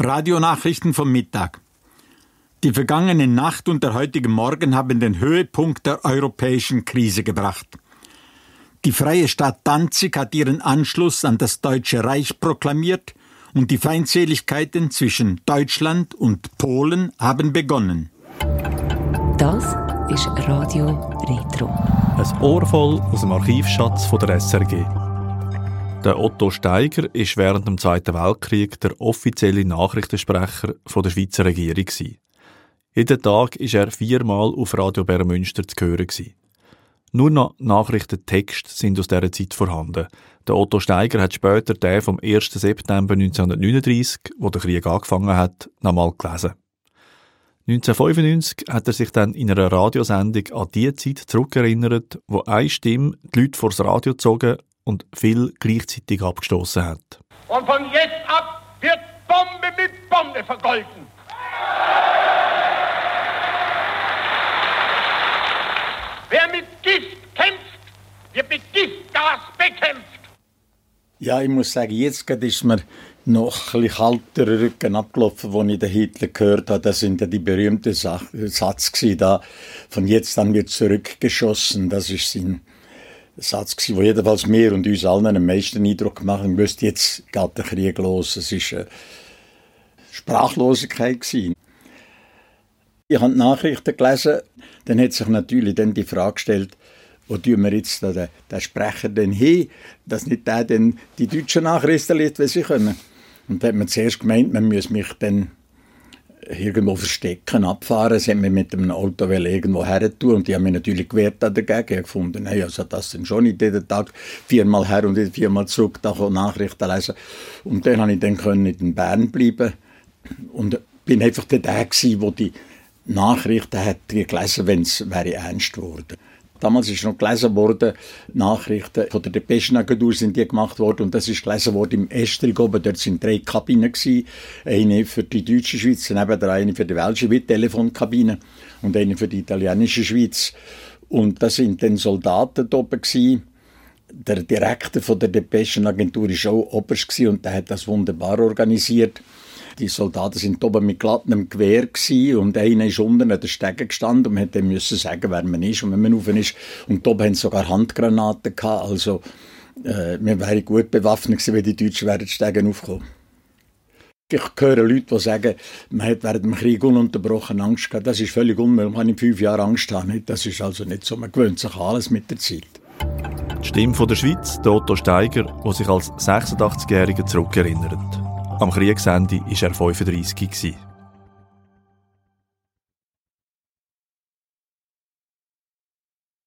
Radionachrichten vom Mittag. Die vergangene Nacht und der heutige Morgen haben den Höhepunkt der europäischen Krise gebracht. Die freie Stadt Danzig hat ihren Anschluss an das Deutsche Reich proklamiert und die Feindseligkeiten zwischen Deutschland und Polen haben begonnen. Das ist Radio Retro. Ein Ohr voll aus dem Archivschatz von der SRG. Der Otto Steiger ist während dem Zweiten Weltkrieg der offizielle Nachrichtensprecher der Schweizer Regierung. Jeden Tag ist er viermal auf Radio Bärmünster zu hören. Nur noch Nachrichtentext sind aus dieser Zeit vorhanden. Der Otto Steiger hat später den vom 1. September 1939, wo der Krieg angefangen hat, nochmal gelesen. 1995 hat er sich dann in einer Radiosendung an die Zeit zurückerinnert, wo eine Stimme die Leute vors Radio gezogen und viel gleichzeitig abgestoßen hat. Und von jetzt ab wird Bombe mit Bombe vergolten. Wer mit Gift kämpft, wird mit Giftgas bekämpft. Ja, ich muss sagen, jetzt ist mir noch ein bisschen kalter Rücken abgelaufen, als ich den Hitler gehört habe. Das sind ja die berühmten Satz da. Von jetzt an wird zurückgeschossen. Das ist sein Satz gewesen, der jedenfalls mir und uns allen am meisten Eindruck gemacht hat. Wüsste, jetzt geht der Krieg los. Es ist eine Sprachlosigkeit gewesen. Ich habe die Nachrichten gelesen, dann hat sich natürlich dann die Frage gestellt, wo tun wir jetzt den, den Sprecher denn hin, dass nicht der denn die deutschen Nachrichten liest, wie sie können. Und da hat man zuerst gemeint, man müsse mich dann irgendwo verstecken, abfahren. Sie haben mich mit dem Auto irgendwo her tun und die haben mich natürlich gewehrt dagegen. Ich gefunden, hey, also das sind schon nicht jeden Tag viermal her und viermal zurück, da Nachrichten lesen. Und dann konnte ich dann in Bern bleiben und bin einfach der, der der die Nachrichten hat gelesen, wenn es ernst wurde. Damals ist noch gelesen worden, Nachrichten von der Depeschenagentur sind die gemacht worden und das ist gelesen worden im Estrig oben. Dort sind drei Kabinen gewesen. Eine für die deutsche Schweiz, neben der eine für die welche Schweiz, Telefonkabine und eine für die italienische Schweiz. Und da sind dann Soldaten oben gewesen. Der Direktor von der Depeschenagentur war auch oberst und der hat das wunderbar organisiert. Die Soldaten sind oben mit glattem Gewehr und einer ist unten an der Stege gestanden und hätte müssen sagen, wer man ist und wenn man rauf ist. Und oben sie sogar Handgranaten gehabt, also äh, wir wären gut bewaffnet gewesen, wenn die Deutschen wären die Stege aufgekommen. Ich höre Leute, die sagen, man hat während dem Krieg ununterbrochen Angst gehabt. Das ist völlig unmöglich. Man kann in fünf Jahren Angst haben. Das ist also nicht so. Man gewöhnt sich alles mit der Zeit. Stimme von der Schweiz, Otto Steiger, der sich als 86-Jähriger zurückerinnert. Am Kriegsende war er 35. Gewesen.